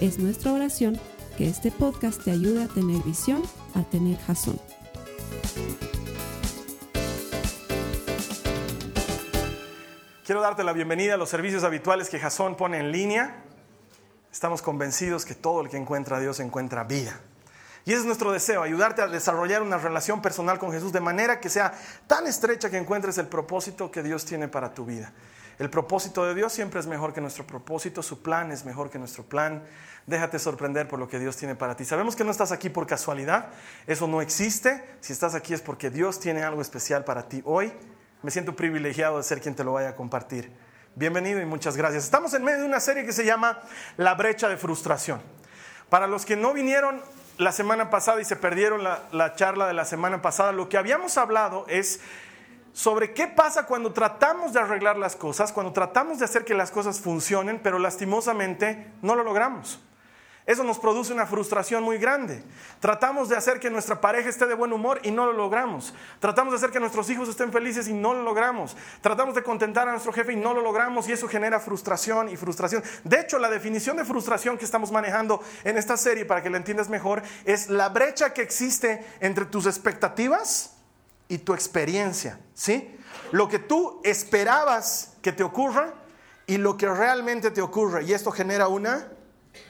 Es nuestra oración que este podcast te ayude a tener visión, a tener jazón. Quiero darte la bienvenida a los servicios habituales que Jason pone en línea. Estamos convencidos que todo el que encuentra a Dios encuentra vida. Y ese es nuestro deseo, ayudarte a desarrollar una relación personal con Jesús de manera que sea tan estrecha que encuentres el propósito que Dios tiene para tu vida. El propósito de Dios siempre es mejor que nuestro propósito, su plan es mejor que nuestro plan. Déjate sorprender por lo que Dios tiene para ti. Sabemos que no estás aquí por casualidad, eso no existe. Si estás aquí es porque Dios tiene algo especial para ti hoy me siento privilegiado de ser quien te lo vaya a compartir. Bienvenido y muchas gracias. Estamos en medio de una serie que se llama La brecha de frustración. Para los que no vinieron la semana pasada y se perdieron la, la charla de la semana pasada, lo que habíamos hablado es sobre qué pasa cuando tratamos de arreglar las cosas, cuando tratamos de hacer que las cosas funcionen, pero lastimosamente no lo logramos. Eso nos produce una frustración muy grande. Tratamos de hacer que nuestra pareja esté de buen humor y no lo logramos. Tratamos de hacer que nuestros hijos estén felices y no lo logramos. Tratamos de contentar a nuestro jefe y no lo logramos y eso genera frustración y frustración. De hecho, la definición de frustración que estamos manejando en esta serie, para que la entiendas mejor, es la brecha que existe entre tus expectativas y tu experiencia. ¿Sí? Lo que tú esperabas que te ocurra y lo que realmente te ocurre. Y esto genera una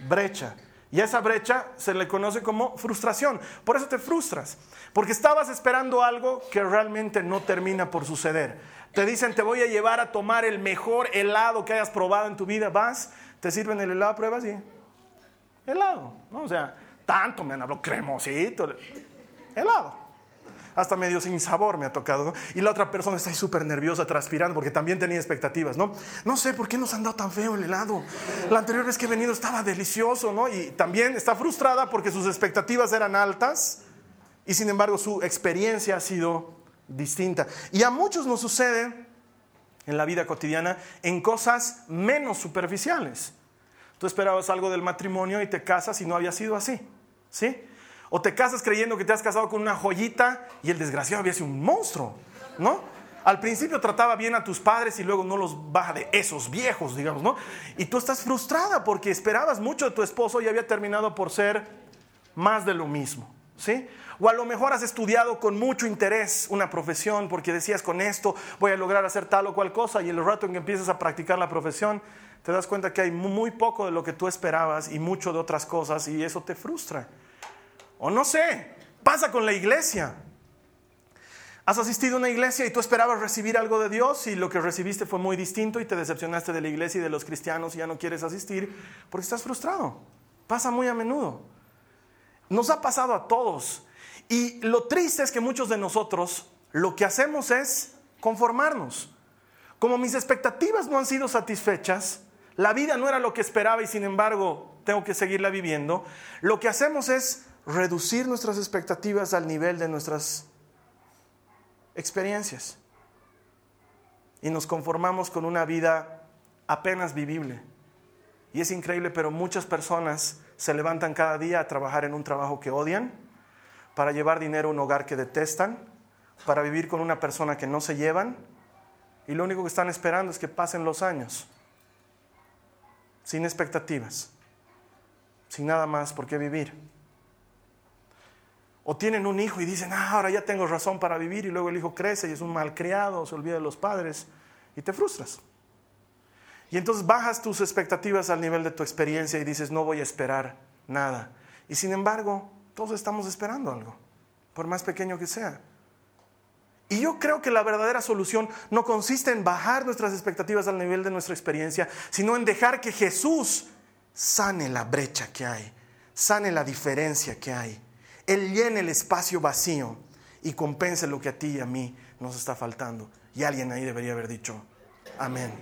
brecha. Y esa brecha se le conoce como frustración. Por eso te frustras. Porque estabas esperando algo que realmente no termina por suceder. Te dicen, te voy a llevar a tomar el mejor helado que hayas probado en tu vida. Vas, te sirven el helado, pruebas y... Helado. ¿no? O sea, tanto me han hablado, cremosito. Helado hasta medio sin sabor me ha tocado, Y la otra persona está ahí súper nerviosa, transpirando, porque también tenía expectativas, ¿no? No sé por qué nos han dado tan feo el helado. La anterior vez que he venido estaba delicioso, ¿no? Y también está frustrada porque sus expectativas eran altas y sin embargo su experiencia ha sido distinta. Y a muchos nos sucede en la vida cotidiana en cosas menos superficiales. Tú esperabas algo del matrimonio y te casas y no había sido así, ¿sí? O te casas creyendo que te has casado con una joyita y el desgraciado había sido un monstruo, ¿no? Al principio trataba bien a tus padres y luego no los baja de esos viejos, digamos, ¿no? Y tú estás frustrada porque esperabas mucho de tu esposo y había terminado por ser más de lo mismo, ¿sí? O a lo mejor has estudiado con mucho interés una profesión porque decías con esto voy a lograr hacer tal o cual cosa y el rato en que empiezas a practicar la profesión te das cuenta que hay muy poco de lo que tú esperabas y mucho de otras cosas y eso te frustra. O no sé, pasa con la iglesia. Has asistido a una iglesia y tú esperabas recibir algo de Dios y lo que recibiste fue muy distinto y te decepcionaste de la iglesia y de los cristianos y ya no quieres asistir porque estás frustrado. Pasa muy a menudo. Nos ha pasado a todos. Y lo triste es que muchos de nosotros lo que hacemos es conformarnos. Como mis expectativas no han sido satisfechas, la vida no era lo que esperaba y sin embargo tengo que seguirla viviendo, lo que hacemos es reducir nuestras expectativas al nivel de nuestras experiencias. Y nos conformamos con una vida apenas vivible. Y es increíble, pero muchas personas se levantan cada día a trabajar en un trabajo que odian, para llevar dinero a un hogar que detestan, para vivir con una persona que no se llevan, y lo único que están esperando es que pasen los años, sin expectativas, sin nada más por qué vivir. O tienen un hijo y dicen, ah, ahora ya tengo razón para vivir y luego el hijo crece y es un malcriado, se olvida de los padres y te frustras. Y entonces bajas tus expectativas al nivel de tu experiencia y dices, no voy a esperar nada. Y sin embargo, todos estamos esperando algo, por más pequeño que sea. Y yo creo que la verdadera solución no consiste en bajar nuestras expectativas al nivel de nuestra experiencia, sino en dejar que Jesús sane la brecha que hay, sane la diferencia que hay. Él llene el espacio vacío y compense lo que a ti y a mí nos está faltando. Y alguien ahí debería haber dicho, amén.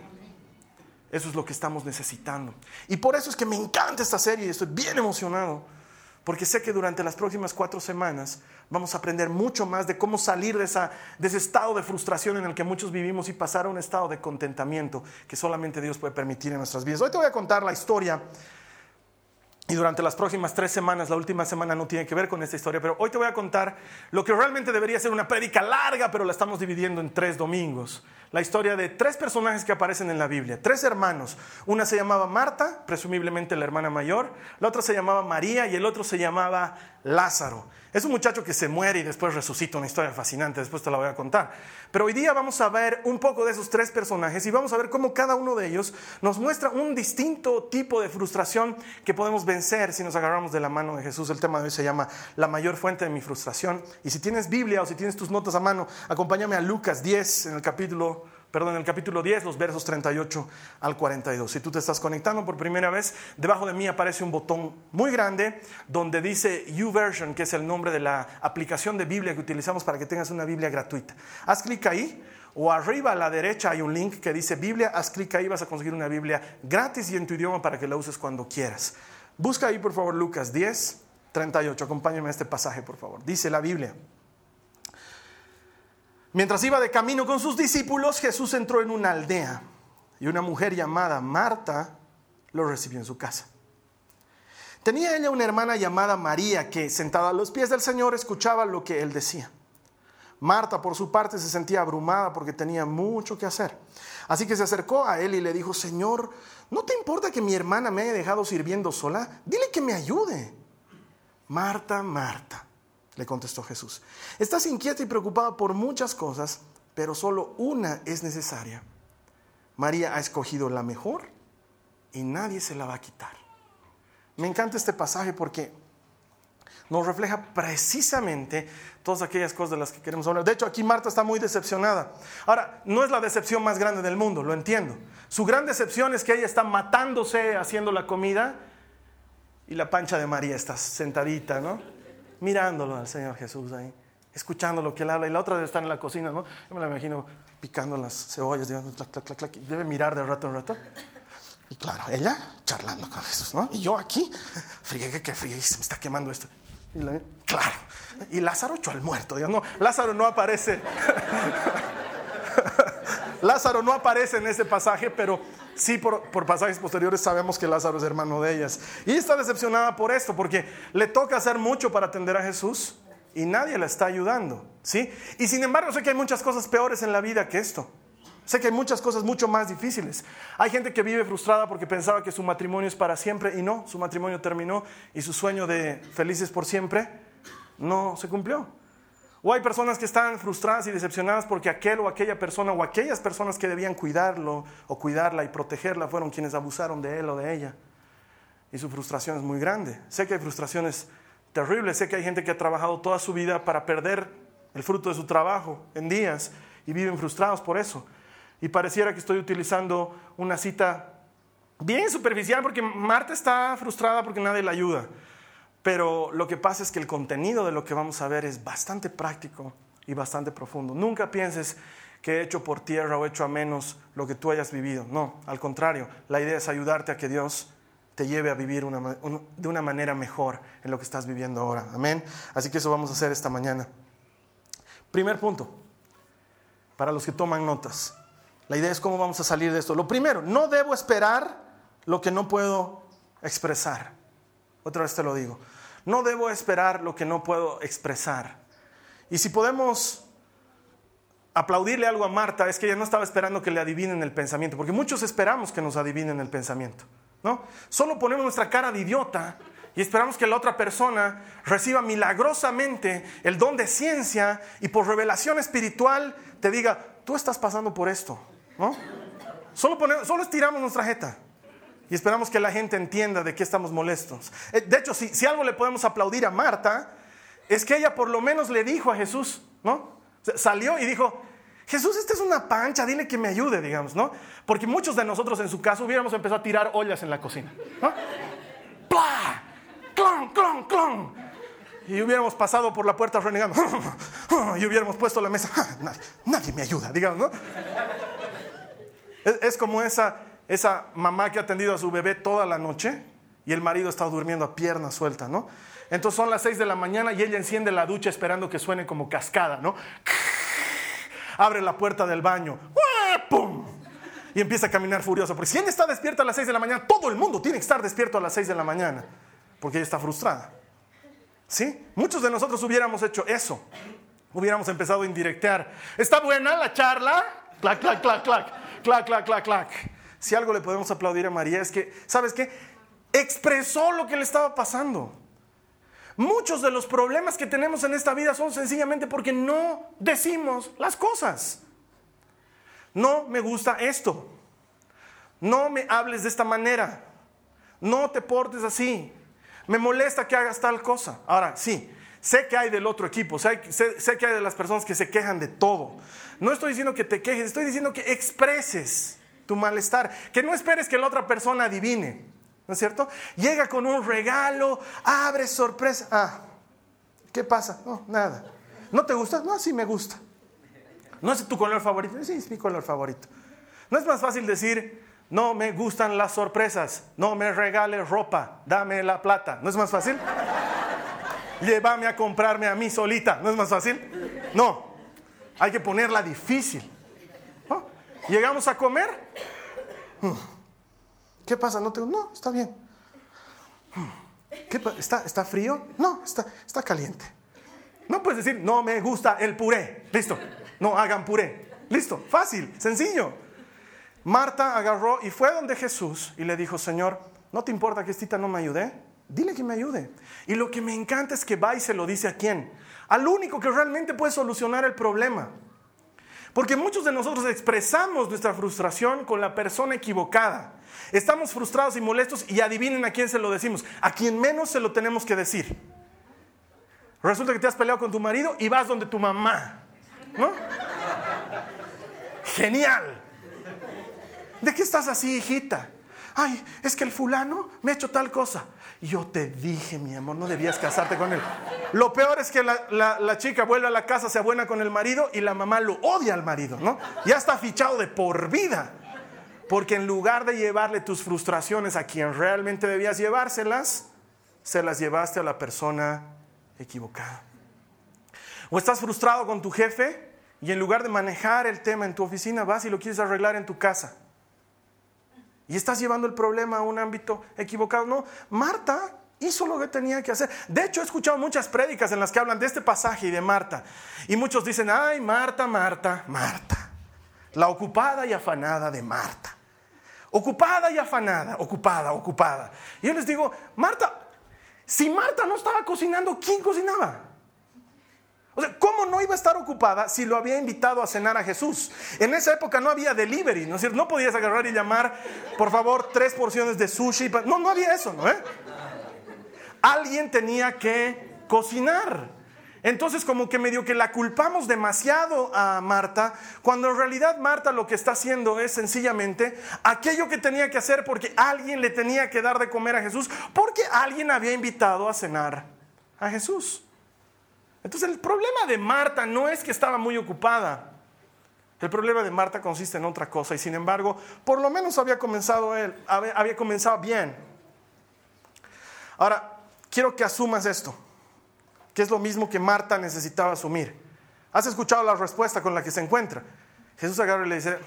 Eso es lo que estamos necesitando. Y por eso es que me encanta esta serie y estoy bien emocionado, porque sé que durante las próximas cuatro semanas vamos a aprender mucho más de cómo salir de, de ese estado de frustración en el que muchos vivimos y pasar a un estado de contentamiento que solamente Dios puede permitir en nuestras vidas. Hoy te voy a contar la historia y durante las próximas tres semanas, la última semana no tiene que ver con esta historia, pero hoy te voy a contar lo que realmente debería ser una prédica larga, pero la estamos dividiendo en tres domingos. La historia de tres personajes que aparecen en la Biblia, tres hermanos. Una se llamaba Marta, presumiblemente la hermana mayor, la otra se llamaba María y el otro se llamaba Lázaro. Es un muchacho que se muere y después resucita, una historia fascinante, después te la voy a contar. Pero hoy día vamos a ver un poco de esos tres personajes y vamos a ver cómo cada uno de ellos nos muestra un distinto tipo de frustración que podemos vencer si nos agarramos de la mano de Jesús. El tema de hoy se llama La mayor fuente de mi frustración. Y si tienes Biblia o si tienes tus notas a mano, acompáñame a Lucas 10 en el capítulo perdón, el capítulo 10, los versos 38 al 42. Si tú te estás conectando por primera vez, debajo de mí aparece un botón muy grande donde dice YouVersion, que es el nombre de la aplicación de Biblia que utilizamos para que tengas una Biblia gratuita. Haz clic ahí o arriba a la derecha hay un link que dice Biblia, haz clic ahí, vas a conseguir una Biblia gratis y en tu idioma para que la uses cuando quieras. Busca ahí por favor Lucas 10, 38, acompáñame a este pasaje por favor. Dice la Biblia. Mientras iba de camino con sus discípulos, Jesús entró en una aldea y una mujer llamada Marta lo recibió en su casa. Tenía ella una hermana llamada María que, sentada a los pies del Señor, escuchaba lo que él decía. Marta, por su parte, se sentía abrumada porque tenía mucho que hacer. Así que se acercó a él y le dijo, Señor, ¿no te importa que mi hermana me haya dejado sirviendo sola? Dile que me ayude. Marta, Marta, le contestó Jesús. Estás inquieta y preocupada por muchas cosas, pero solo una es necesaria. María ha escogido la mejor y nadie se la va a quitar. Me encanta este pasaje porque nos refleja precisamente todas aquellas cosas de las que queremos hablar. De hecho, aquí Marta está muy decepcionada. Ahora, no es la decepción más grande del mundo, lo entiendo. Su gran decepción es que ella está matándose haciendo la comida y la pancha de María está sentadita, ¿no? Mirándolo al Señor Jesús ahí, escuchando lo que él habla. Y la otra debe estar en la cocina, ¿no? Yo me la imagino picando las cebollas, digamos, debe mirar de rato en rato. Y claro, ella charlando con Jesús, ¿no? Y yo aquí, friegue que friegue, se me está quemando esto. Y claro. Y Lázaro echó al muerto, digamos, no, Lázaro no aparece. Lázaro no aparece en ese pasaje, pero sí por, pasajes posteriores sabemos que Lázaro es hermano de ellas. Y está decepcionada por esto, porque le toca hacer mucho para atender a Jesús y nadie la está ayudando. ¿sí? Y sin embargo sé que hay muchas cosas peores en la vida que esto. Sé que hay muchas cosas mucho más difíciles. Hay gente que vive frustrada porque pensaba que su matrimonio es para siempre y no, su matrimonio terminó y su sueño de felices por siempre no se cumplió. O hay personas que están frustradas y decepcionadas porque aquel o aquella persona o aquellas personas que debían cuidarlo o cuidarla y protegerla fueron quienes abusaron de él o de ella. Y su frustración es muy grande. Sé que hay frustraciones terribles, sé que hay gente que ha trabajado toda su vida para perder el fruto de su trabajo en días y viven frustrados por eso. Y pareciera que estoy utilizando una cita bien superficial porque Marta está frustrada porque nadie la ayuda. Pero lo que pasa es que el contenido de lo que vamos a ver es bastante práctico y bastante profundo. Nunca pienses que he hecho por tierra o hecho a menos lo que tú hayas vivido. No, al contrario, la idea es ayudarte a que Dios te lleve a vivir de una manera mejor en lo que estás viviendo ahora. Amén. Así que eso vamos a hacer esta mañana. Primer punto, para los que toman notas. La idea es cómo vamos a salir de esto. Lo primero, no debo esperar lo que no puedo expresar. Otra vez te lo digo. No debo esperar lo que no puedo expresar. Y si podemos aplaudirle algo a Marta, es que ella no estaba esperando que le adivinen el pensamiento, porque muchos esperamos que nos adivinen el pensamiento. ¿no? Solo ponemos nuestra cara de idiota y esperamos que la otra persona reciba milagrosamente el don de ciencia y por revelación espiritual te diga, tú estás pasando por esto. ¿no? Solo, solo estiramos nuestra jeta y esperamos que la gente entienda de qué estamos molestos. Eh, de hecho, si, si, algo le podemos aplaudir a Marta, es que ella por lo menos le dijo a Jesús, ¿no? Salió y dijo, Jesús, esta es una pancha, dile que me ayude, digamos, ¿no? Porque muchos de nosotros en su caso hubiéramos empezado a tirar ollas en la cocina, ¿no? ¡Plah! ¡Clon, clon, clon! Y hubiéramos pasado por la puerta renegando, y hubiéramos puesto la mesa, nadie, nadie me ayuda, digamos, ¿no? Es como esa esa mamá que ha atendido a su bebé toda la noche y el marido está durmiendo a pierna suelta, ¿no? Entonces son las 6 de la mañana y ella enciende la ducha esperando que suene como cascada, ¿no? Abre la puerta del baño, ¡pum! Y empieza a caminar furioso. Porque si ella está despierta a las 6 de la mañana, todo el mundo tiene que estar despierto a las 6 de la mañana, porque ella está frustrada. ¿Sí? Muchos de nosotros hubiéramos hecho eso. Hubiéramos empezado a indirectear. ¿Está buena la charla? Clac, clac, clac, clac. Clac, clac, clac, clac. Si algo le podemos aplaudir a María es que, ¿sabes qué? Expresó lo que le estaba pasando. Muchos de los problemas que tenemos en esta vida son sencillamente porque no decimos las cosas. No me gusta esto. No me hables de esta manera. No te portes así. Me molesta que hagas tal cosa. Ahora, sí, sé que hay del otro equipo, sé, que hay de las personas que se quejan de todo. No estoy diciendo que te quejes, estoy diciendo que expreses tu malestar, que no esperes que la otra persona adivine. ¿No es cierto? Llega con un regalo, abre sorpresa. Ah, ¿qué pasa? No, nada. ¿No te gusta? No, sí me gusta. ¿No es tu color favorito? Sí, es mi color favorito. ¿No es más fácil decir, no me gustan las sorpresas, no me regales ropa, dame la plata? ¿No es más fácil? Llévame a comprarme a mí solita. ¿No es más fácil? No. Hay que ponerla difícil. Llegamos a comer. ¿Qué pasa? No, tengo... no está bien. ¿Qué ¿Está, ¿Está frío? No, está, está caliente. No puedes decir, no me gusta el puré. Listo. No hagan puré. Listo. Fácil, sencillo. Marta agarró y fue donde Jesús y le dijo, Señor, ¿no te importa que esta no me ayude? Dile que me ayude. Y lo que me encanta es que va y se lo dice a quién. Al único que realmente puede solucionar el problema. Porque muchos de nosotros expresamos nuestra frustración con la persona equivocada. Estamos frustrados y molestos y adivinen a quién se lo decimos. A quien menos se lo tenemos que decir. Resulta que te has peleado con tu marido y vas donde tu mamá. ¿No? Genial. ¿De qué estás así, hijita? Ay, es que el fulano me ha hecho tal cosa. Yo te dije, mi amor, no debías casarte con él. Lo peor es que la, chica vuelve a la casa, se abuena con el marido y la mamá lo odia al marido, ¿no? Ya está fichado de por vida. Porque en lugar de llevarle tus frustraciones a quien realmente debías llevárselas, se las llevaste a la persona equivocada. O estás frustrado con tu jefe y en lugar de manejar el tema en tu oficina, vas y lo quieres arreglar en tu casa. Y estás llevando el problema a un ámbito equivocado. No, Marta hizo lo que tenía que hacer. De hecho, he escuchado muchas prédicas en las que hablan de este pasaje y de Marta. Y muchos dicen, ay, Marta, Marta, Marta. La ocupada y afanada de Marta. Ocupada y afanada, ocupada, ocupada. Y yo les digo, Marta, si Marta no estaba cocinando, ¿quién cocinaba? O sea, ¿cómo no iba a estar ocupada si lo había invitado a cenar a Jesús? En esa época no había delivery, ¿no es cierto? No podías agarrar y llamar, por favor, tres porciones de sushi. No, no había eso, ¿no? ¿Eh? Alguien tenía que cocinar. Entonces como que medio que la culpamos demasiado a Marta, cuando en realidad Marta lo que está haciendo es sencillamente aquello que tenía que hacer porque alguien le tenía que dar de comer a Jesús, porque alguien había invitado a cenar a Jesús. Entonces el problema de Marta no es que estaba muy ocupada. El problema de Marta consiste en otra cosa y sin embargo, por lo menos había comenzado él, había comenzado bien. Ahora, quiero que asumas esto, que es lo mismo que Marta necesitaba asumir. ¿Has escuchado la respuesta con la que se encuentra? Jesús agarra y le dice,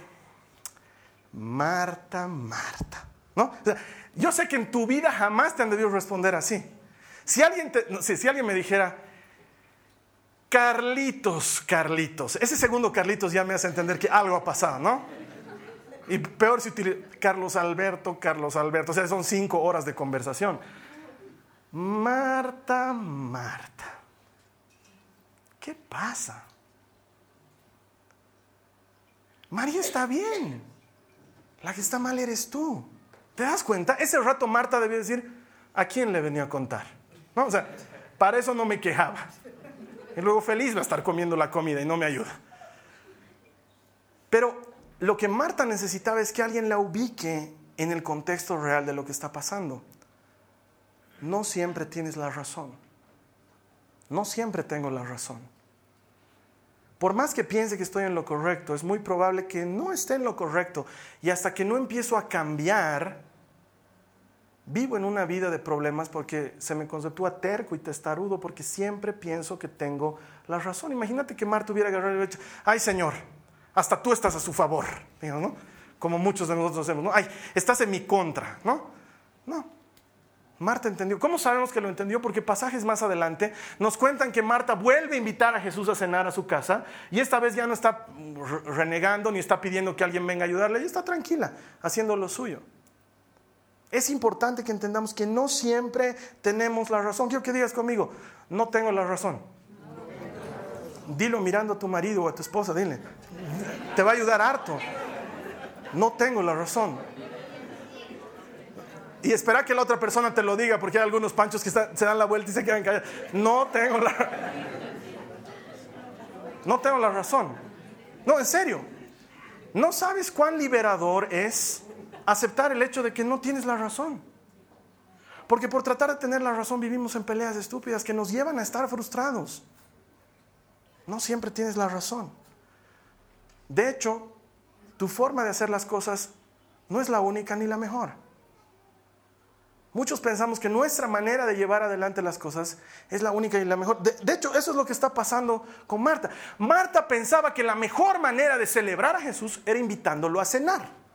Marta, Marta. ¿No? yo sé que en tu vida jamás te han debido responder así. Si alguien, si alguien me dijera, Carlitos, Carlitos. Ese segundo Carlitos ya me hace entender que algo ha pasado, ¿no? Y peor si utiliza Carlos Alberto, Carlos Alberto. O sea, son cinco horas de conversación. Marta, Marta. ¿Qué pasa? María está bien. La que está mal eres tú. ¿Te das cuenta? Ese rato Marta debía decir, ¿a quién le venía a contar? ¿No? O sea, para eso no me quejaba. Y luego feliz va a estar comiendo la comida y no me ayuda. Pero lo que Marta necesitaba es que alguien la ubique en el contexto real de lo que está pasando. No siempre tienes la razón. No siempre tengo la razón. por más que piense que estoy en lo correcto, es muy probable que no esté en lo correcto. Y hasta que no empiezo a cambiar, vivo en una vida de problemas porque se me conceptúa terco y testarudo porque siempre pienso que tengo la razón. Imagínate que Marta hubiera agarrado y dicho, ay Señor, hasta tú estás a su favor, ¿no? Como muchos de nosotros hacemos, ¿no? Ay, estás en mi contra, ¿no? No, Marta entendió. ¿Cómo sabemos que lo entendió? Porque pasajes más adelante nos cuentan que Marta vuelve a invitar a Jesús a cenar a su casa y esta vez ya no está renegando ni está pidiendo que alguien venga a ayudarle, ella está tranquila, haciendo lo suyo. Es importante que entendamos que no siempre tenemos la razón. Quiero que digas conmigo, no tengo la razón. Dilo mirando a tu marido o a tu esposa, dile. Te va a ayudar harto. No tengo la razón y espera que la otra persona te lo diga, porque hay algunos panchos que se dan la vuelta y se quedan callados. No tengo la, no tengo la razón. No, en serio. No sabes cuán liberador es aceptar el hecho de que no tienes la razón. Porque por tratar de tener la razón vivimos en peleas estúpidas que nos llevan a estar frustrados. No siempre tienes la razón. De hecho, tu forma de hacer las cosas no es la única ni la mejor. Muchos pensamos que nuestra manera de llevar adelante las cosas es la única y la mejor. De, hecho, eso es lo que está pasando con Marta. Marta pensaba que la mejor manera de celebrar a Jesús era invitándolo a cenar.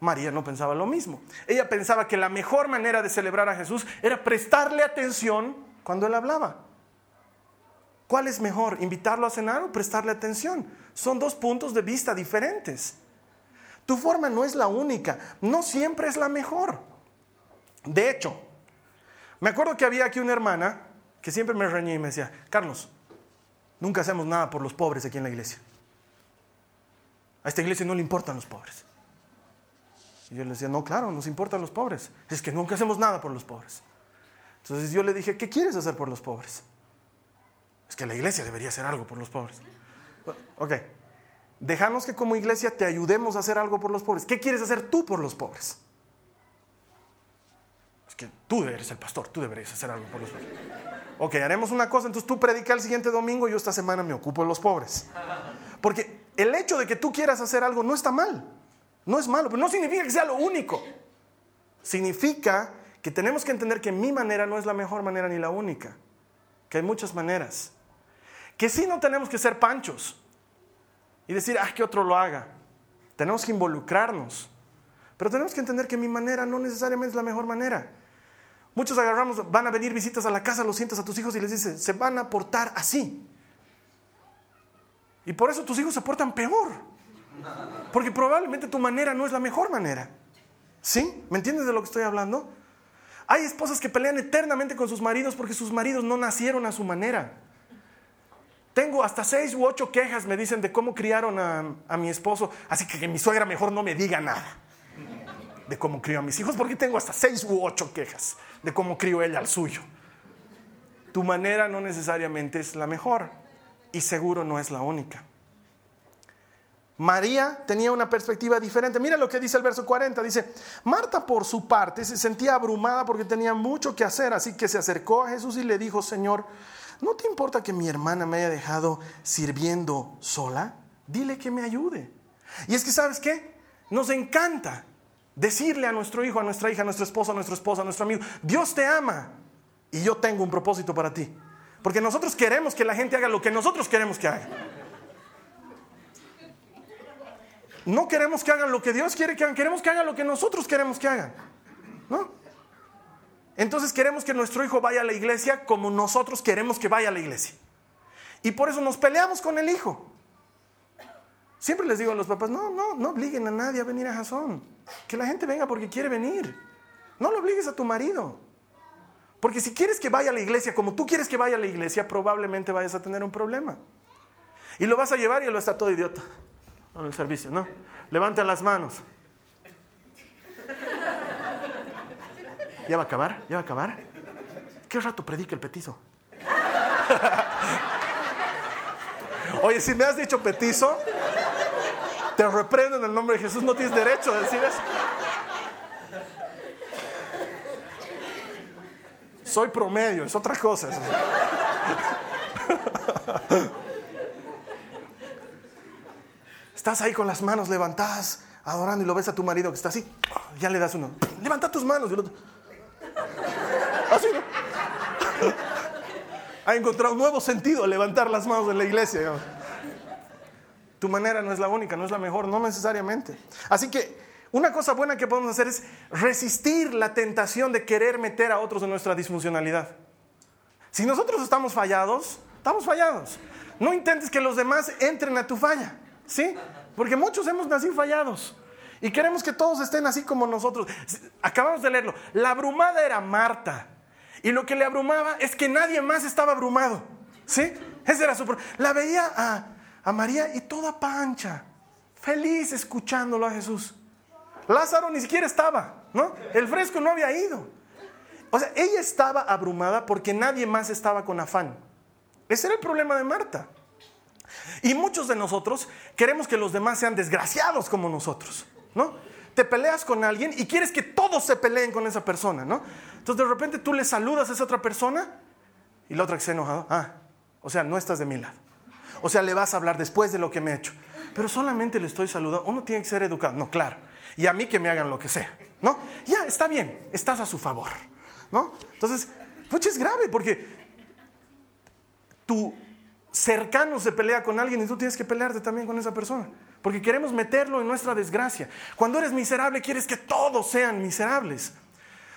María no pensaba lo mismo. Ella pensaba que la mejor manera de celebrar a Jesús era prestarle atención cuando él hablaba. ¿Cuál es mejor, invitarlo a cenar o prestarle atención? Son dos puntos de vista diferentes. Tu forma no es la única, no siempre es la mejor. De hecho, me acuerdo que había aquí una hermana que siempre me reñía y me decía, Carlos, nunca hacemos nada por los pobres aquí en la iglesia. A esta iglesia no le importan los pobres. Y yo le decía, no, claro, nos importan los pobres. Es que nunca hacemos nada por los pobres. Entonces yo le dije, ¿qué quieres hacer por los pobres? Es que la iglesia debería hacer algo por los pobres. Ok, Déjanos que como iglesia te ayudemos a hacer algo por los pobres. ¿Qué quieres hacer tú por los pobres? Es que tú eres el pastor, tú deberías hacer algo por los pobres. Ok, haremos una cosa, entonces tú predica el siguiente domingo y yo esta semana me ocupo de los pobres. Porque el hecho de que tú quieras hacer algo no está mal, no es malo, pero no significa que sea lo único. Significa que tenemos que entender que mi manera no es la mejor manera ni la única, que hay muchas maneras. Que sí no tenemos que ser panchos, y decir, ah, que otro lo haga. Tenemos que involucrarnos. Pero tenemos que entender que mi manera no necesariamente es la mejor manera. Muchos agarramos, van a venir visitas a la casa, los sientas a tus hijos y les dices, se van a portar así. Y por eso tus hijos se portan peor. Porque probablemente tu manera no es la mejor manera. ¿Sí? ¿Me entiendes de lo que estoy hablando? Hay esposas que pelean eternamente con sus maridos porque sus maridos no nacieron a su manera. Tengo hasta seis u ocho quejas, me dicen, de cómo criaron a, mi esposo. Así que que mi suegra mejor no me diga nada de cómo crió a mis hijos, porque tengo hasta seis u ocho quejas de cómo crió ella al suyo. Tu manera no necesariamente es la mejor y seguro no es la única. María tenía una perspectiva diferente. Mira lo que dice el verso 40. Dice, Marta por su parte se sentía abrumada porque tenía mucho que hacer, así que se acercó a Jesús y le dijo, Señor, ¿no te importa que mi hermana me haya dejado sirviendo sola? Dile que me ayude. Y es que, ¿sabes qué? Nos encanta decirle a nuestro hijo, a nuestra hija, a nuestro esposo, a nuestra esposa, a nuestro amigo, Dios te ama y yo tengo un propósito para ti. Porque nosotros queremos que la gente haga lo que nosotros queremos que haga. No queremos que hagan lo que Dios quiere que hagan, queremos que hagan lo que nosotros queremos que hagan. ¿No? Entonces queremos que nuestro hijo vaya a la iglesia como nosotros queremos que vaya a la iglesia. Y por eso nos peleamos con el hijo. Siempre les digo a los papás, no, no, no obliguen a nadie a venir a Jasón. Que la gente venga porque quiere venir. No lo obligues a tu marido. Porque si quieres que vaya a la iglesia como tú quieres que vaya a la iglesia, probablemente vayas a tener un problema. Y lo vas a llevar y lo está todo idiota en el servicio, ¿no? Levanta las manos. ¿Ya va a acabar? ¿Ya va a acabar? ¿Qué rato predica el petizo? Oye, si me has dicho petizo, te reprendo en el nombre de Jesús, no tienes derecho a decir eso. Soy promedio, es otra cosa. Estás ahí con las manos levantadas, adorando y lo ves a tu marido que está así, ya le das uno, levanta tus manos. Y el otro, así, ¿no? Ha encontrado un nuevo sentido levantar las manos en la iglesia. Tu manera no es la única, no es la mejor, no necesariamente. Así que una cosa buena que podemos hacer es resistir la tentación de querer meter a otros en nuestra disfuncionalidad. Si nosotros estamos fallados, estamos fallados. No intentes que los demás entren a tu falla, ¿sí? Porque muchos hemos nacido fallados y queremos que todos estén así como nosotros. Acabamos de leerlo. La abrumada era Marta. Y lo que le abrumaba es que nadie más estaba abrumado. ¿Sí? Ese era su La veía a, a María y toda pancha, feliz escuchándolo a Jesús. Lázaro ni siquiera estaba, ¿no? El fresco no había ido. O sea, ella estaba abrumada porque nadie más estaba con afán. Ese era el problema de Marta. Y muchos de nosotros queremos que los demás sean desgraciados como nosotros, ¿no? Te peleas con alguien y quieres que todos se peleen con esa persona, ¿no? Entonces de repente tú le saludas a esa otra persona y la otra que se ha enojado, ah, o sea, no estás de mi lado. O sea, le vas a hablar después de lo que me he hecho. Pero solamente le estoy saludando. Uno tiene que ser educado. No, claro. Y a mí que me hagan lo que sea. ¿No? Ya, está bien. Estás a su favor. ¿No? Entonces, pues es grave porque tu cercano se pelea con alguien y tú tienes que pelearte también con esa persona. Porque queremos meterlo en nuestra desgracia. Cuando eres miserable, quieres que todos sean miserables.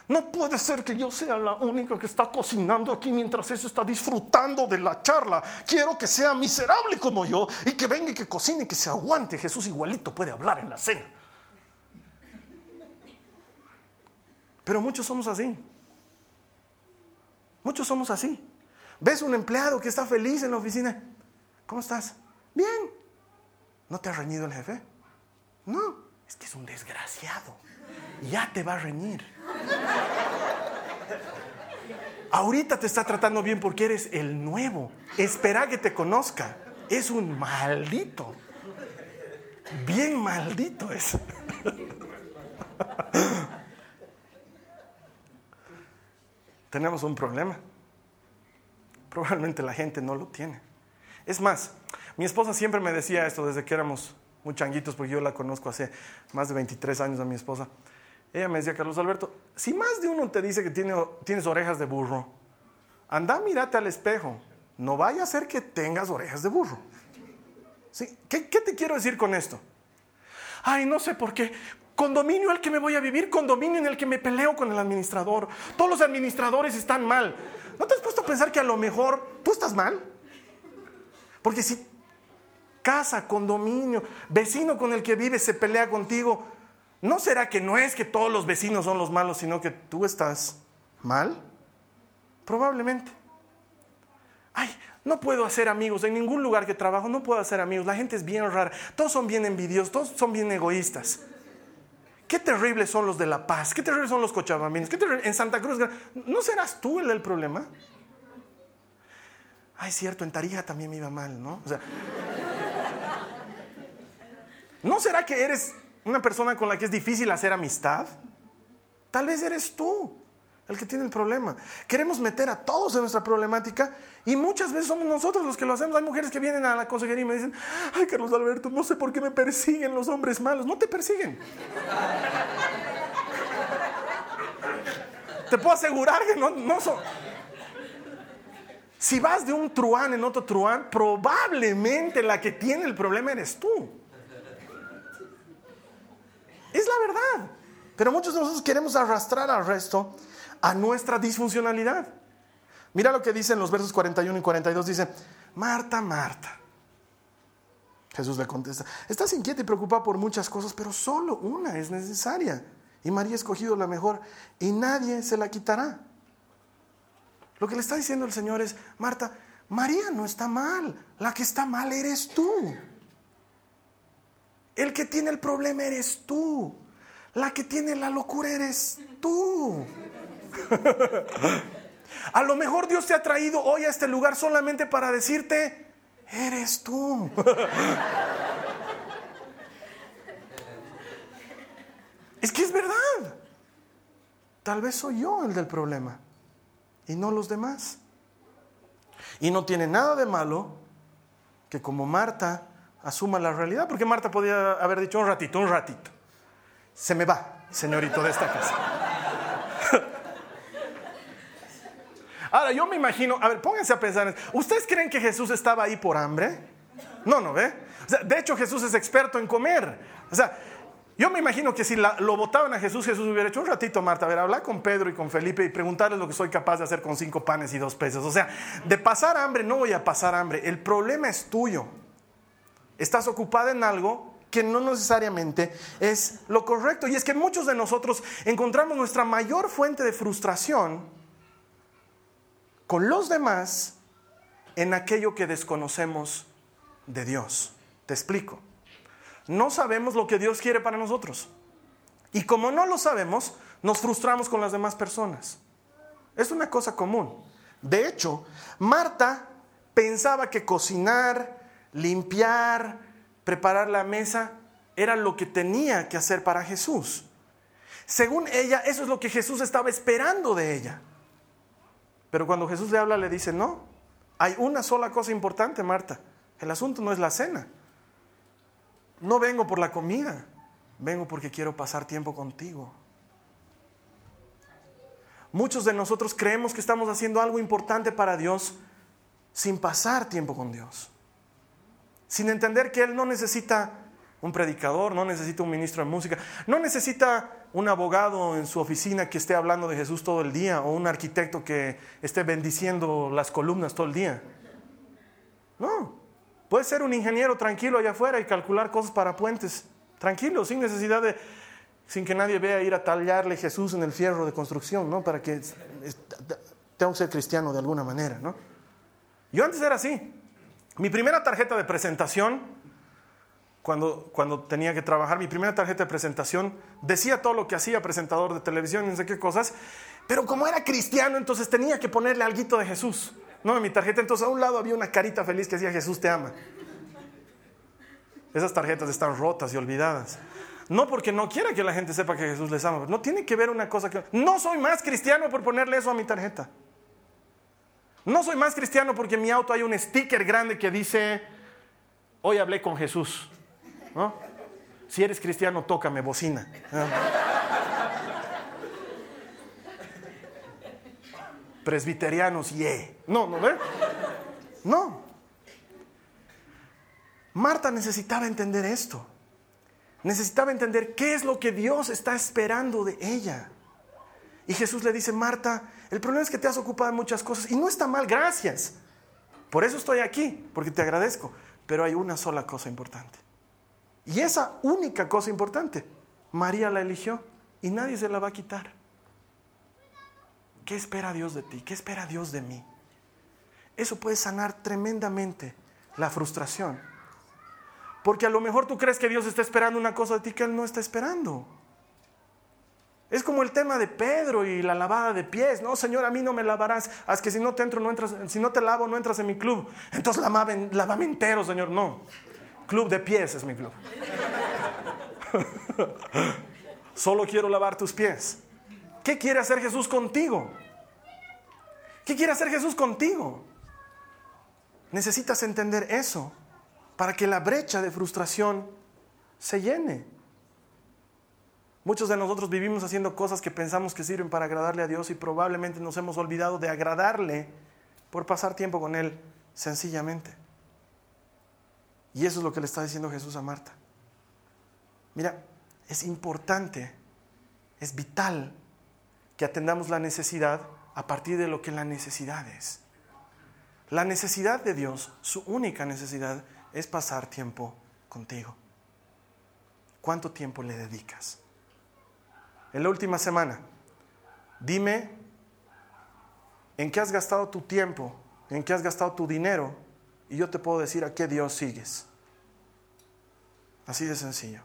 No puede ser que yo sea la única que está cocinando aquí mientras eso está disfrutando de la charla. Quiero que sea miserable como yo y que venga y que cocine y que se aguante. Jesús igualito puede hablar en la cena. Pero muchos somos así. Muchos somos así. ¿Ves un empleado que está feliz en la oficina? ¿Cómo estás? Bien. ¿No te ha reñido el jefe? No, es que es un desgraciado. Ya te va a reñir. Ahorita te está tratando bien porque eres el nuevo. Espera que te conozca. Es un maldito. Bien maldito es. Tenemos un problema. Probablemente la gente no lo tiene. Es más, mi esposa siempre me decía esto desde que éramos muy changuitos, porque yo la conozco hace más de 23 años a mi esposa. Ella me decía, Carlos Alberto, si más de uno te dice que tiene, tienes orejas de burro, anda, mírate al espejo. No vaya a ser que tengas orejas de burro. ¿Qué, ¿Qué te quiero decir con esto? Ay, no sé por qué. Condominio al que me voy a vivir, condominio en el que me peleo con el administrador. Todos los administradores están mal. ¿No te has puesto a pensar que a lo mejor tú estás mal? Porque si casa, condominio, vecino con el que vives se pelea contigo, ¿No será que no es que todos los vecinos son los malos, sino que tú estás mal? Probablemente. Ay, no puedo hacer amigos. En ningún lugar que trabajo no puedo hacer amigos. La gente es bien rara. Todos son bien envidiosos, todos son bien egoístas. Qué terribles son los de La Paz, qué terribles son los cochabamines, qué en Santa Cruz. ¿No serás tú el del problema? Ay, cierto, en Tarija también me iba mal, ¿no? O sea, ¿no será que eres una persona con la que es difícil hacer amistad, tal vez eres tú el que tiene el problema. Queremos meter a todos en nuestra problemática y muchas veces somos nosotros los que lo hacemos. Hay mujeres que vienen a la consejería y me dicen, ay Carlos Alberto, no sé por qué me persiguen los hombres malos. No te persiguen. te puedo asegurar que no, no son... Si vas de un truán en otro truán, probablemente la que tiene el problema eres tú. Es la verdad. Pero muchos de nosotros queremos arrastrar al resto a nuestra disfuncionalidad. Mira lo que dice en los versos 41 y 42. Dice, Marta, Marta. Jesús le contesta, estás inquieta y preocupada por muchas cosas, pero solo una es necesaria. Y María ha escogido la mejor y nadie se la quitará. Lo que le está diciendo el Señor es, Marta, María no está mal, la que está mal eres tú. El que tiene el problema eres tú. La que tiene la locura eres tú. a lo mejor Dios te ha traído hoy a este lugar solamente para decirte, eres tú. es que es verdad. Tal vez soy yo el del problema y no los demás. Y no tiene nada de malo que como Marta asuma la realidad, porque Marta podía haber dicho un ratito, un ratito. Se me va, señorito de esta casa. Ahora, yo me imagino, a ver, pónganse a pensar, ¿ustedes creen que Jesús estaba ahí por hambre? No, no, ¿ve? de hecho, Jesús es experto en comer. O sea, yo me imagino que si lo votaban a Jesús, Jesús hubiera hecho un ratito, Marta, a ver, hablar con Pedro y con Felipe y preguntarles lo que soy capaz de hacer con cinco panes y dos peces. O sea, de pasar hambre no voy a pasar hambre. El problema es tuyo. Estás ocupada en algo que no necesariamente es lo correcto. Y es que muchos de nosotros encontramos nuestra mayor fuente de frustración con los demás en aquello que desconocemos de Dios. Te explico no sabemos lo que Dios quiere para nosotros. Y como no lo sabemos, nos frustramos con las demás personas. Es una cosa común. De hecho, Marta pensaba que cocinar, limpiar, preparar la mesa era lo que tenía que hacer para Jesús. Según ella, eso es lo que Jesús estaba esperando de ella. Pero cuando Jesús le habla, le dice, no, hay una sola cosa importante, Marta. El asunto no es la cena. No vengo por la comida, vengo porque quiero pasar tiempo contigo. Muchos de nosotros creemos que estamos haciendo algo importante para Dios sin pasar tiempo con Dios. Sin entender que Él no necesita un predicador, no necesita un ministro de música, no necesita un abogado en su oficina que esté hablando de Jesús todo el día o un arquitecto que esté bendiciendo las columnas todo el día. No, Puede ser un ingeniero tranquilo allá afuera y calcular cosas para puentes, tranquilo, sin necesidad de, sin que nadie vea ir a tallarle Jesús en el fierro de construcción, ¿no? Para que tenga que ser cristiano de alguna manera, ¿no? Yo antes era así. Mi primera tarjeta de presentación, cuando, cuando tenía que trabajar, mi primera tarjeta de presentación decía todo lo que hacía presentador de televisión no sé qué cosas, pero como era cristiano, entonces tenía que ponerle algo de Jesús. No, en mi tarjeta entonces a un lado había una carita feliz que decía Jesús te ama. Esas tarjetas están rotas y olvidadas. No porque no quiera que la gente sepa que Jesús les ama. No tiene que ver una cosa que... No soy más cristiano por ponerle eso a mi tarjeta. No soy más cristiano porque en mi auto hay un sticker grande que dice, hoy hablé con Jesús. Si eres cristiano, tócame bocina. presbiterianos, yeah. No, no, ¿ver? No. Marta necesitaba entender esto. Necesitaba entender qué es lo que Dios está esperando de ella. Y Jesús le dice, Marta, el problema es que te has ocupado de muchas cosas y no está mal, gracias. Por eso estoy aquí, porque te agradezco. Pero hay una sola cosa importante. Y esa única cosa importante, María la eligió y nadie se la va a quitar. ¿Qué espera Dios de ti? ¿Qué espera Dios de mí? Eso puede sanar tremendamente la frustración. Porque a lo mejor tú crees que Dios está esperando una cosa de ti que Él no está esperando. Es como el tema de Pedro y la lavada de pies. No, Señor, a mí no me lavarás. Haz que si no te entro, no. Si no te lavo, no entras en mi club. Entonces lavame entero, Señor. No. Club de pies es mi club. Solo quiero lavar tus pies. ¿Qué quiere hacer Jesús contigo? ¿Qué quiere hacer Jesús contigo? Necesitas entender eso para que la brecha de frustración se llene. Muchos de nosotros vivimos haciendo cosas que pensamos que sirven para agradarle a Dios y probablemente nos hemos olvidado de agradarle por pasar tiempo con Él sencillamente. Y eso es lo que le está diciendo Jesús a Marta. Mira, es importante, es vital que atendamos la necesidad a partir de lo que la necesidad es. La necesidad de Dios, su única necesidad, es pasar tiempo contigo. ¿Cuánto tiempo le dedicas? En la última semana, dime en qué has gastado tu tiempo, en qué has gastado tu dinero, y yo te puedo decir a qué Dios sigues. Así de sencillo.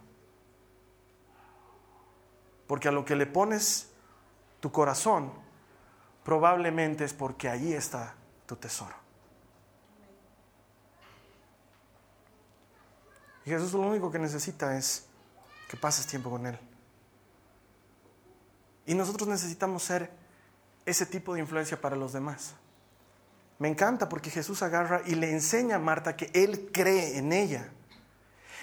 Porque a lo que le pones tu corazón, probablemente es porque allí está tu tesoro. Y Jesús lo único que necesita es que pases tiempo con Él. Y nosotros necesitamos ser ese tipo de influencia para los demás. Me encanta porque Jesús agarra y le enseña a Marta que Él cree en ella.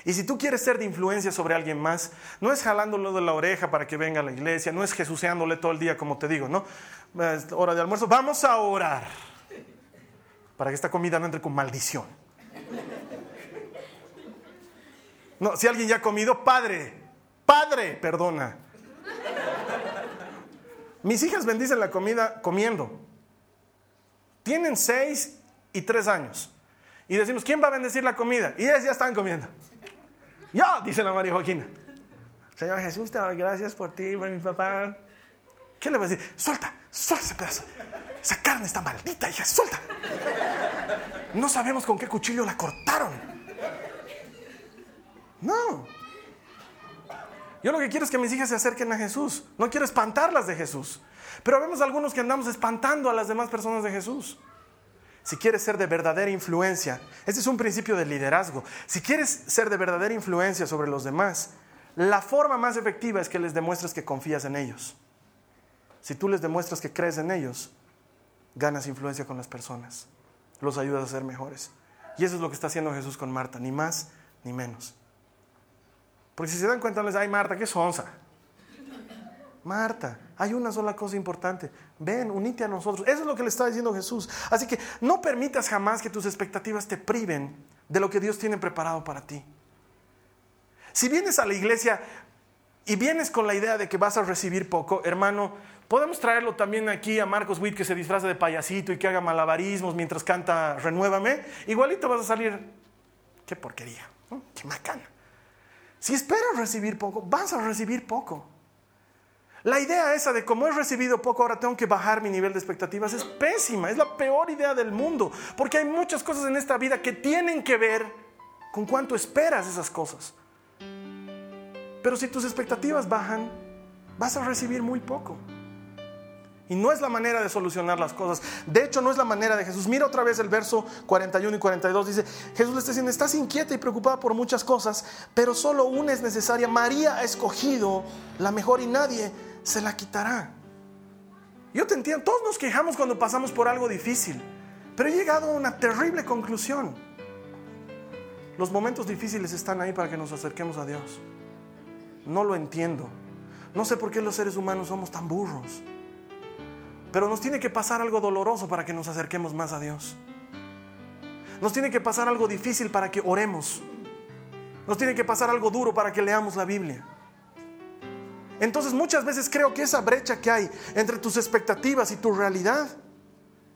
Y si tú quieres ser de influencia sobre alguien más, no es jalándolo de la oreja para que venga a la iglesia, no es jesuceándole todo el día, como te digo, ¿no? hora de almuerzo, vamos a orar para que esta comida no entre con maldición. No, si alguien ya ha comido, padre, padre, perdona. Mis hijas bendicen la comida comiendo. Tienen seis y tres años. Y decimos, ¿quién va a bendecir la comida? Y ellas ya están comiendo. Yo, dice la María Joaquina. Señor Jesús, te doy gracias por ti, por mi papá. ¿Qué le va a decir? Suelta, suelta ese pedazo. Esa carne está maldita, hija, suelta. No sabemos con qué cuchillo la cortaron. No. Yo lo que quiero es que mis hijas se acerquen a Jesús. No quiero espantarlas de Jesús. Pero vemos algunos que andamos espantando a las demás personas de Jesús. Si quieres ser de verdadera influencia, este es un principio de liderazgo. Si quieres ser de verdadera influencia sobre los demás, la forma más efectiva es que les demuestres que confías en ellos. Si tú les demuestras que crees en ellos, ganas influencia con las personas, los ayudas a ser mejores. Y eso es lo que está haciendo Jesús con Marta, ni más ni menos. Porque si se dan cuenta, les ay Marta, qué sonza. Marta, hay una sola cosa importante. Ven, unite a nosotros. Eso es lo que le está diciendo Jesús. Así que no permitas jamás que tus expectativas te priven de lo que Dios tiene preparado para ti. Si vienes a la iglesia y vienes con la idea de que vas a recibir poco, hermano, podemos traerlo también aquí a Marcos Witt que se disfraza de payasito y que haga malabarismos mientras canta Renuévame. Igualito vas a salir, qué porquería, qué macana. Si esperas recibir poco, vas a recibir poco. La idea esa de como he recibido poco, ahora tengo que bajar mi nivel de expectativas es pésima, es la peor idea del mundo, porque hay muchas cosas en esta vida que tienen que ver con cuánto esperas esas cosas. Pero si tus expectativas bajan, vas a recibir muy poco. Y no es la manera de solucionar las cosas. De hecho, no es la manera de Jesús. Mira otra vez el verso 41 y 42. Dice, Jesús le está diciendo, estás inquieta y preocupada por muchas cosas, pero solo una es necesaria. María ha escogido la mejor y nadie se la quitará. Yo te entiendo, todos nos quejamos cuando pasamos por algo difícil, pero he llegado a una terrible conclusión. Los momentos difíciles están ahí para que nos acerquemos a Dios. No lo entiendo. No sé por qué los seres humanos somos tan burros. Pero nos tiene que pasar algo doloroso para que nos acerquemos más a Dios. Nos tiene que pasar algo difícil para que oremos. Nos tiene que pasar algo duro para que leamos la Biblia. Entonces muchas veces creo que esa brecha que hay entre tus expectativas y tu realidad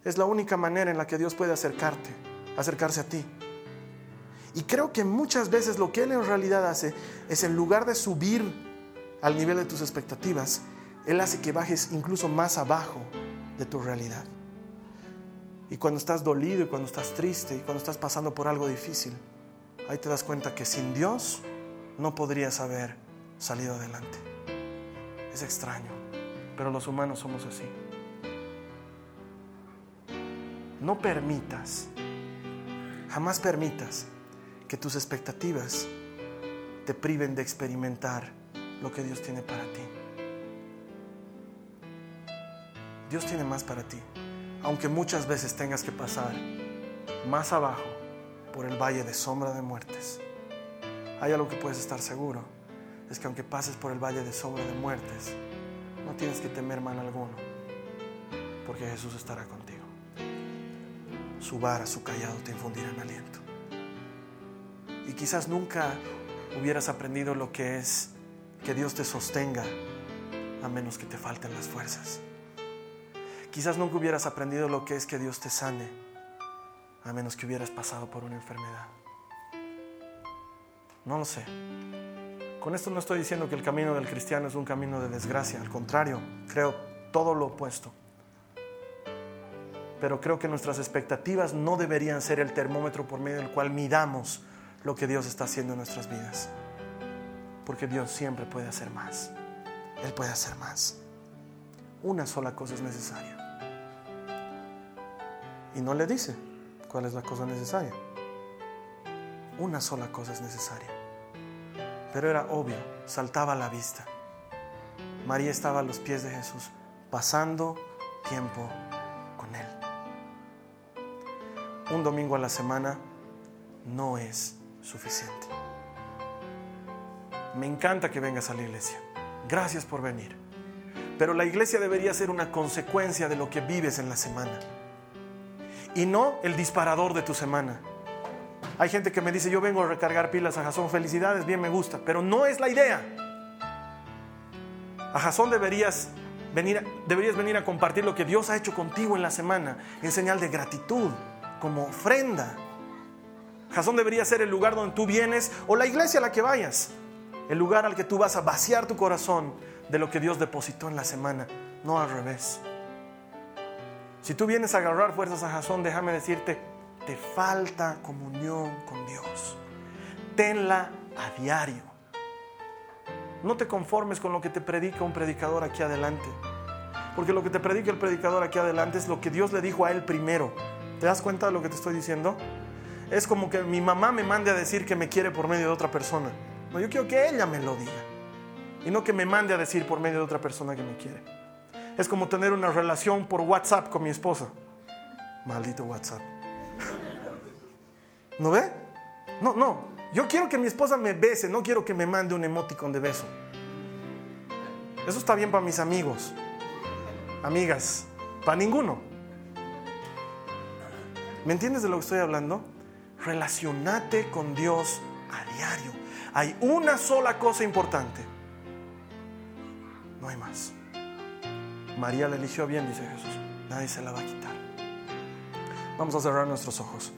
es la única manera en la que Dios puede acercarte, acercarse a ti. Y creo que muchas veces lo que Él en realidad hace es en lugar de subir al nivel de tus expectativas, Él hace que bajes incluso más abajo de tu realidad. Y cuando estás dolido y cuando estás triste y cuando estás pasando por algo difícil, ahí te das cuenta que sin Dios no podrías haber salido adelante. Es extraño, pero los humanos somos así. No permitas, jamás permitas que tus expectativas te priven de experimentar lo que Dios tiene para ti. Dios tiene más para ti, aunque muchas veces tengas que pasar más abajo por el valle de sombra de muertes. Hay algo que puedes estar seguro es que aunque pases por el valle de sombra de muertes, no tienes que temer mal alguno, porque Jesús estará contigo. Su vara, su callado te infundirán aliento. Y quizás nunca hubieras aprendido lo que es que Dios te sostenga a menos que te falten las fuerzas. Quizás nunca hubieras aprendido lo que es que Dios te sane a menos que hubieras pasado por una enfermedad. No lo sé. Con esto no estoy diciendo que el camino del cristiano es un camino de desgracia, al contrario, creo todo lo opuesto. Pero creo que nuestras expectativas no deberían ser el termómetro por medio del cual midamos lo que Dios está haciendo en nuestras vidas. Porque Dios siempre puede hacer más. Él puede hacer más. Una sola cosa es necesaria. Y no le dice cuál es la cosa necesaria. Una sola cosa es necesaria pero era obvio, saltaba a la vista. María estaba a los pies de Jesús, pasando tiempo con Él. un domingo a la semana no es suficiente. Me encanta que vengas a la iglesia. Gracias por venir. Pero la iglesia debería ser una consecuencia de lo que vives en la semana. Y no el disparador de tu semana. Hay gente que me dice, yo vengo a recargar pilas a Jason, felicidades, bien me gusta, pero no es la idea. A Jason deberías venir, deberías venir a compartir lo que Dios ha hecho contigo en la semana, en señal de gratitud, como ofrenda. Jason debería ser el lugar donde tú vienes o la iglesia a la que vayas, el lugar al que tú vas a vaciar tu corazón de lo que Dios depositó en la semana, no al revés. Si tú vienes a agarrar fuerzas a Jason, déjame decirte, te falta comunión con Dios. Tenla a diario. No te conformes con lo que te predica un predicador aquí adelante. Porque lo que te predica el predicador aquí adelante es lo que Dios le dijo a él primero. ¿Te das cuenta de lo que te estoy diciendo? Es como que mi mamá me mande a decir que me quiere por medio de otra persona. No, yo quiero que ella me lo diga. Y no que me mande a decir por medio de otra persona que me quiere. Es como tener una relación por WhatsApp con mi esposa. Maldito WhatsApp. ¿No ve? No, no. Yo quiero que mi esposa me bese, no quiero que me mande un emoticon de beso. Eso está bien para mis amigos, amigas, para ninguno. ¿Me entiendes de lo que estoy hablando? Relacionate con Dios a diario. Hay una sola cosa importante. No hay más. María la eligió bien, dice Jesús. Nadie se la va a quitar. Vamos a cerrar nuestros ojos.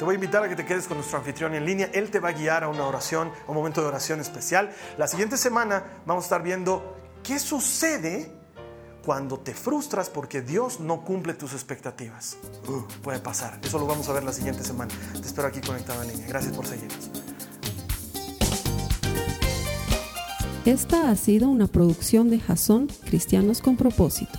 Te voy a invitar a que te quedes con nuestro anfitrión en línea. Él te va a guiar a una oración, a un momento de oración especial. La siguiente semana vamos a estar viendo qué sucede cuando te frustras porque Dios no cumple tus expectativas. Uh, puede pasar. Eso lo vamos a ver la siguiente semana. Te espero aquí conectado en línea. Gracias por seguirnos. Esta ha sido una producción de Jason Cristianos con Propósito.